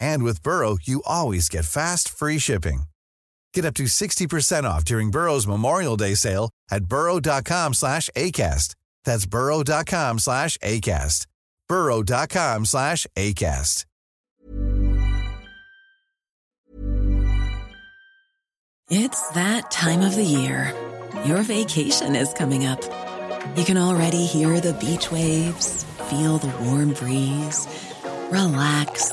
And with Burrow, you always get fast, free shipping. Get up to 60% off during Burrow's Memorial Day sale at burrow.com slash ACAST. That's burrow.com slash ACAST. burrow.com slash ACAST. It's that time of the year. Your vacation is coming up. You can already hear the beach waves, feel the warm breeze, relax,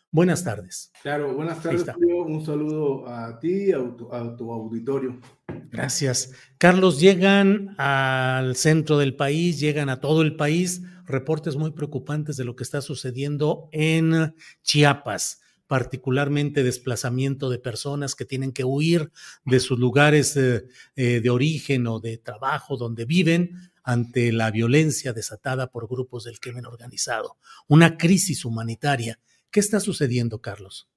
buenas tardes. Claro, buenas tardes, Julio. Un saludo a ti y a tu, a tu auditorio. Gracias. Carlos, llegan al centro del país, llegan a todo el país reportes muy preocupantes de lo que está sucediendo en Chiapas particularmente desplazamiento de personas que tienen que huir de sus lugares eh, eh, de origen o de trabajo donde viven ante la violencia desatada por grupos del crimen organizado. Una crisis humanitaria. ¿Qué está sucediendo, Carlos?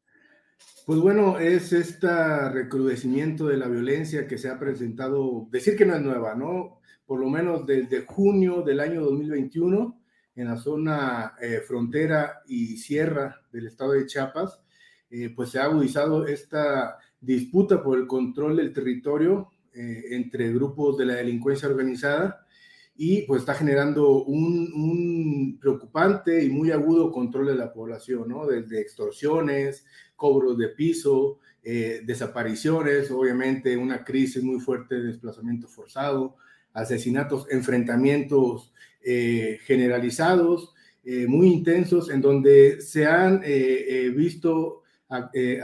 Pues bueno, es este recrudecimiento de la violencia que se ha presentado, decir que no es nueva, ¿no? Por lo menos desde junio del año 2021, en la zona eh, frontera y sierra del estado de Chiapas, eh, pues se ha agudizado esta disputa por el control del territorio eh, entre grupos de la delincuencia organizada y pues está generando un, preocupante y muy agudo control de la población, ¿no? Desde extorsiones, cobros de piso, eh, desapariciones, obviamente una crisis muy fuerte de desplazamiento forzado, asesinatos, enfrentamientos generalizados, muy intensos, en donde se han visto eh,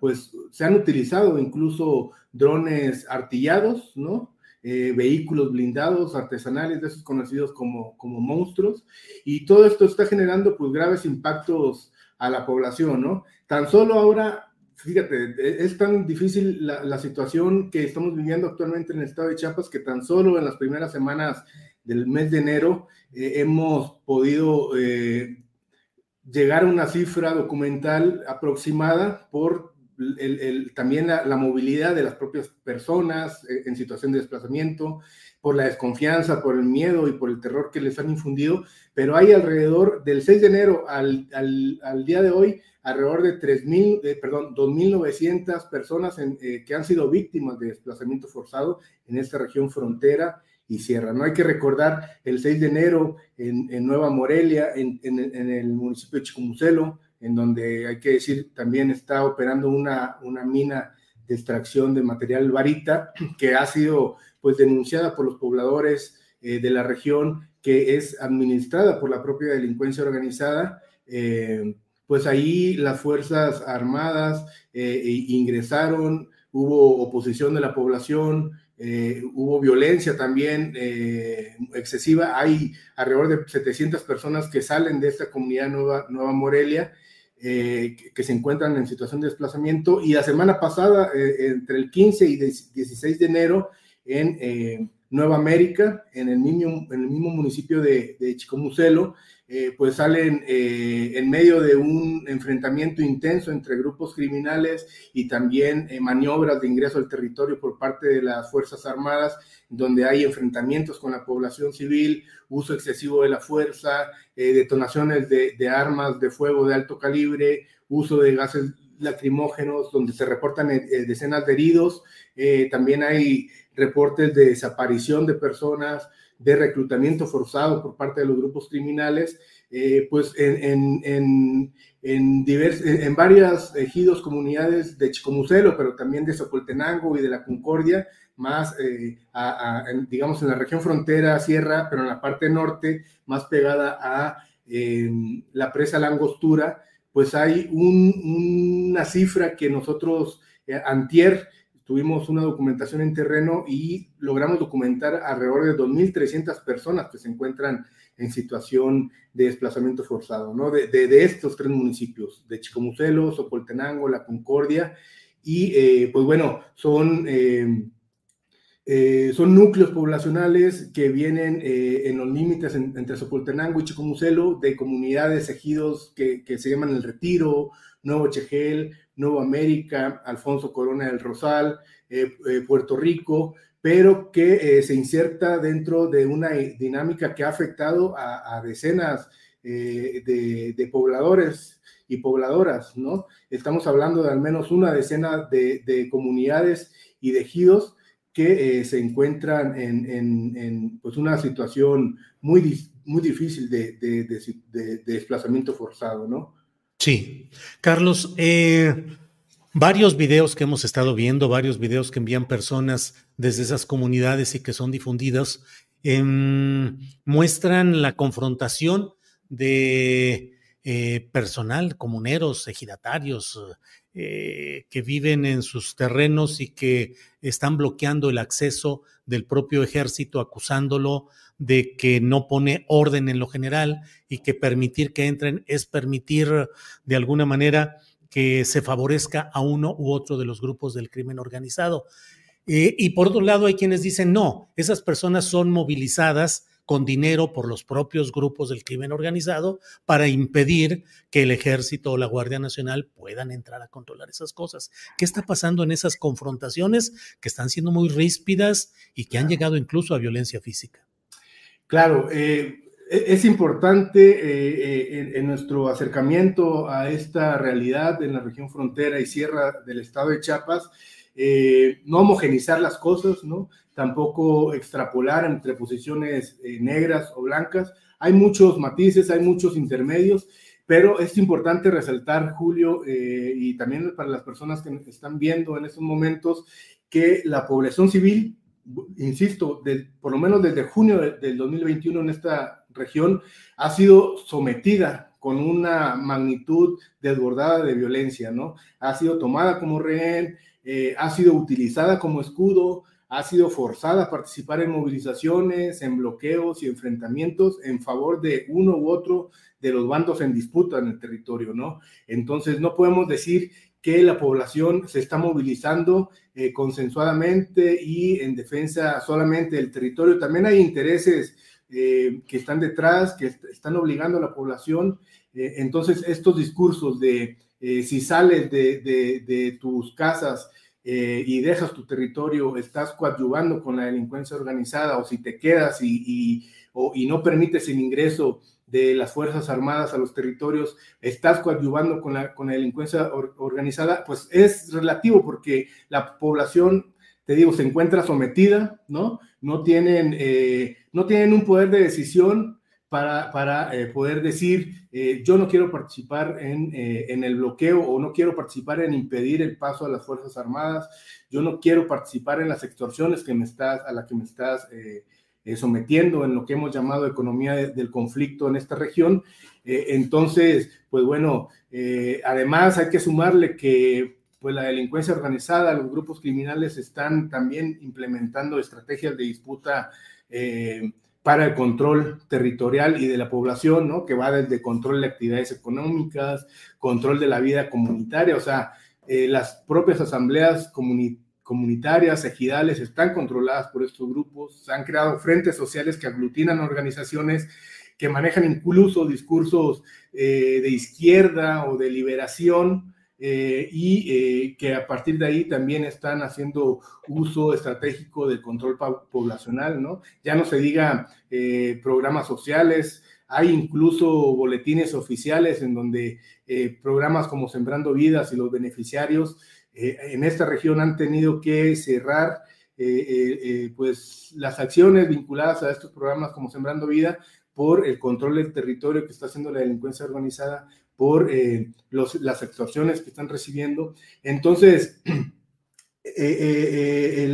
pues se han utilizado incluso drones artillados, ¿no? Eh, vehículos blindados artesanales, de esos conocidos como, como monstruos, y todo esto está generando pues graves impactos a la población, ¿no? Tan solo ahora, fíjate, e, es tan difícil la, situación que estamos viviendo actualmente en el estado de Chiapas que tan solo en las primeras semanas del mes de enero eh, hemos podido llegar a una cifra documental aproximada por también la, movilidad de las propias personas eh, en situación de desplazamiento, por la desconfianza, por el miedo y por el terror que les han infundido, pero hay alrededor del 6 de enero al, al, día de hoy, alrededor de 3.000, eh, perdón, 2.900 personas eh, que han sido víctimas de desplazamiento forzado en esta región frontera y Sierra. No hay que recordar el 6 de enero en, Nueva Morelia, en, el municipio de Chicumucelo, en donde hay que decir también está operando una, una mina de extracción de material varita que ha sido pues denunciada por los pobladores eh, de la región, que es administrada por la propia delincuencia organizada. Eh, pues ahí las Fuerzas Armadas eh, ingresaron, hubo oposición de la población, hubo violencia también excesiva. Hay alrededor de 700 personas que salen de esta comunidad Nueva, Nueva Morelia eh, que, se encuentran en situación de desplazamiento. Y la semana pasada, eh, entre el 15 y 16 de enero, en eh, Nueva América, en el mismo, municipio de, de Chicomucelo, pues salen en medio de un enfrentamiento intenso entre grupos criminales y también maniobras de ingreso al territorio por parte de las Fuerzas Armadas donde hay enfrentamientos con la población civil, uso excesivo de la fuerza, eh, detonaciones de, armas de fuego de alto calibre, uso de gases lacrimógenos, donde se reportan eh, eh, decenas de heridos. también hay reportes de desaparición de personas, de reclutamiento forzado por parte de los grupos criminales, pues en, en, en, en varias ejidos, comunidades de Chicomucelo, pero también de Socoltenango y de la Concordia, más, eh, digamos, en la región frontera, sierra, pero en la parte norte, más pegada a em, la presa Langostura, pues hay una cifra que nosotros, eh, antier, tuvimos una documentación en terreno y logramos documentar alrededor de 2.300 personas que se encuentran en situación de desplazamiento forzado, ¿no? De, de, estos tres municipios, de Chicomucelo, Socoltenango, La Concordia, y eh, pues bueno, son em, eh, son núcleos poblacionales que vienen eh, en los límites entre Socoltenango y Chicomucelo de comunidades, ejidos que, se llaman El Retiro, Nuevo Chegel, Nuevo América, Alfonso Corona del Rosal, eh, Puerto Rico, pero que se inserta dentro de una dinámica que ha afectado a, decenas de, pobladores y pobladoras, ¿no? Estamos hablando de al menos una decena de, de comunidades y de ejidos que eh, se encuentran en, pues una situación muy, muy difícil de, desplazamiento forzado, ¿no? Sí. Carlos, eh, varios videos que hemos estado viendo, varios videos que envían personas desde esas comunidades y que son difundidos, em, muestran la confrontación de eh, personal, comuneros, ejidatarios, eh, que viven en sus terrenos y que están bloqueando el acceso del propio ejército, acusándolo de que no pone orden en lo general y que permitir que entren es permitir de alguna manera que se favorezca a uno u otro de los grupos del crimen organizado. Eh, y por otro lado, hay quienes dicen, no, esas personas son movilizadas con dinero por los propios grupos del crimen organizado para impedir que el ejército o la Guardia Nacional puedan entrar a controlar esas cosas. ¿Qué está pasando en esas confrontaciones que están siendo muy ríspidas y que han llegado incluso a violencia física? Claro, eh, e-, es importante eh, eh, en, nuestro acercamiento a esta realidad en la región frontera y sierra del estado de Chiapas, no homogenizar las cosas, ¿no? tampoco extrapolar entre posiciones negras o blancas. Hay muchos matices, hay muchos intermedios, pero es importante resaltar, Julio, y también para las personas que están viendo en estos momentos, que la población civil, insisto, por lo menos desde junio del 2021 en esta región, ha sido sometida con una magnitud desbordada de violencia, ¿no? Ha sido tomada como rehén, eh, ha sido utilizada como escudo, ha sido forzada a participar en movilizaciones, en bloqueos y enfrentamientos en favor de uno u otro de los bandos en disputa en el territorio, ¿no? Entonces, no podemos decir que la población se está movilizando eh, consensuadamente y en defensa solamente del territorio. También hay intereses eh, que están detrás, que están obligando a la población. Eh, entonces, estos discursos de si sales de, tus casas, eh, y dejas tu territorio, estás coadyuvando con la delincuencia organizada o si te quedas y, y, no permites el ingreso de las Fuerzas Armadas a los territorios, estás coadyuvando con la, con la delincuencia organizada, pues es relativo porque la población, te digo, se encuentra sometida, ¿no? No tienen, eh, no tienen un poder de decisión para, eh, poder decir, eh, yo no quiero participar eh, en, el bloqueo o no quiero participar en impedir el paso a las Fuerzas Armadas, yo no quiero participar en las extorsiones que me estás, a las que me estás sometiendo en lo que hemos llamado economía del conflicto en esta región. entonces, pues bueno, además hay que sumarle que pues la delincuencia organizada, los grupos criminales están también implementando estrategias de disputa eh, para el control territorial y de la población, ¿no? Que va desde control de actividades económicas, control de la vida comunitaria, o sea, eh, las propias asambleas comunitarias, ejidales, están controladas por estos grupos, se han creado frentes sociales que aglutinan organizaciones que manejan incluso discursos eh, de izquierda o de liberación, eh, y eh, que a partir de ahí también están haciendo uso estratégico del control poblacional, ¿no? Ya no se diga eh, programas sociales, hay incluso boletines oficiales en donde programas como Sembrando Vidas y los beneficiarios en esta región han tenido que cerrar pues las acciones vinculadas a estos programas como Sembrando Vida por el control del territorio que está haciendo la delincuencia organizada, por eh, las extorsiones que están recibiendo. Entonces, eh, eh,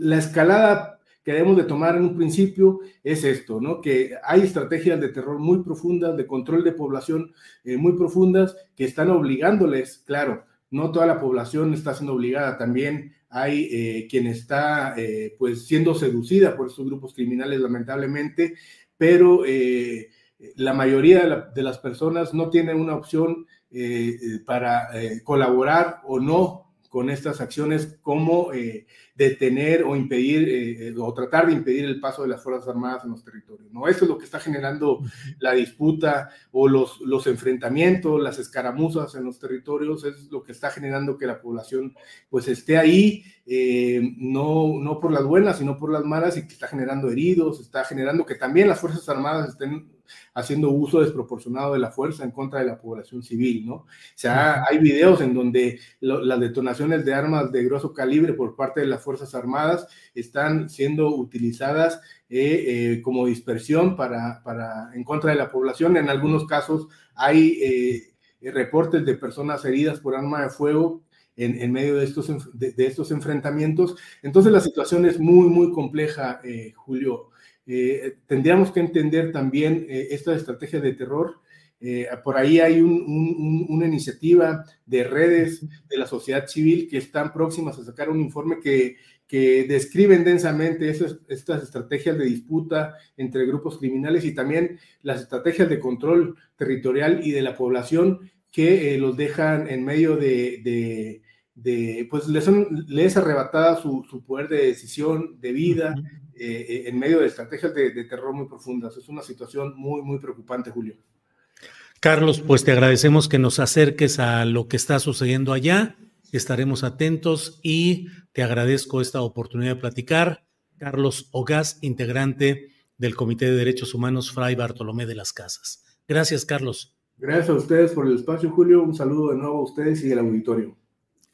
la escalada que debemos de tomar en un principio es esto, ¿no? Que hay estrategias de terror muy profundas, de control de población muy profundas, que están obligándoles, claro, no toda la población está siendo obligada, también hay quien está pues siendo seducida por estos grupos criminales lamentablemente, pero la mayoría de, las personas no tienen una opción eh, eh, para eh, colaborar o no con estas acciones como detener o impedir o tratar de impedir el paso de las Fuerzas Armadas en los territorios. ¿no? Eso es lo que está generando la disputa o los, los enfrentamientos, las escaramuzas en los territorios, es lo que está generando que la población pues esté ahí, no, no por las buenas, sino por las malas y que está generando heridos, está generando que también las Fuerzas Armadas estén haciendo uso desproporcionado de la fuerza en contra de la población civil, ¿no? O sea, hay videos en donde las detonaciones de armas de grosso calibre por parte de las Fuerzas Armadas están siendo utilizadas eh, eh, como dispersión para, para, en contra de la población. En algunos casos hay eh, reportes de personas heridas por arma de fuego en, medio de estos, de, estos enfrentamientos. Entonces la situación es muy, muy compleja, Julio. Eh, tendríamos que entender también eh, esta estrategia de terror. Eh, por ahí hay una iniciativa de redes de la sociedad civil que están próximas a sacar un informe que, que describen densamente esas, estas estrategias de disputa entre grupos criminales y también las estrategias de control territorial y de la población que los dejan en medio de, pues les, son, les arrebatada su, su, poder de decisión, de vida, eh, eh, en medio de estrategias de, terror muy profundas. Es una situación muy, muy preocupante, Julio. Carlos, pues te agradecemos que nos acerques a lo que está sucediendo allá. Estaremos atentos y te agradezco esta oportunidad de platicar. Carlos Ogaz, integrante del Comité de Derechos Humanos Fray Bartolomé de las Casas. Gracias, Carlos. Gracias a ustedes por el espacio, Julio. Un saludo de nuevo a ustedes y al auditorio.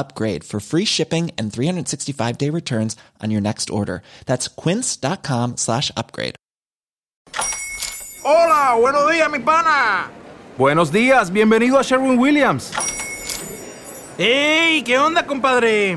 upgrade for free shipping and 365 day returns on your next order. That's quince.com slash upgrade. Hola, buenos días, mi pana. Buenos días, bienvenido a Sherwin Williams. ¡Ey! ¿Qué onda, compadre?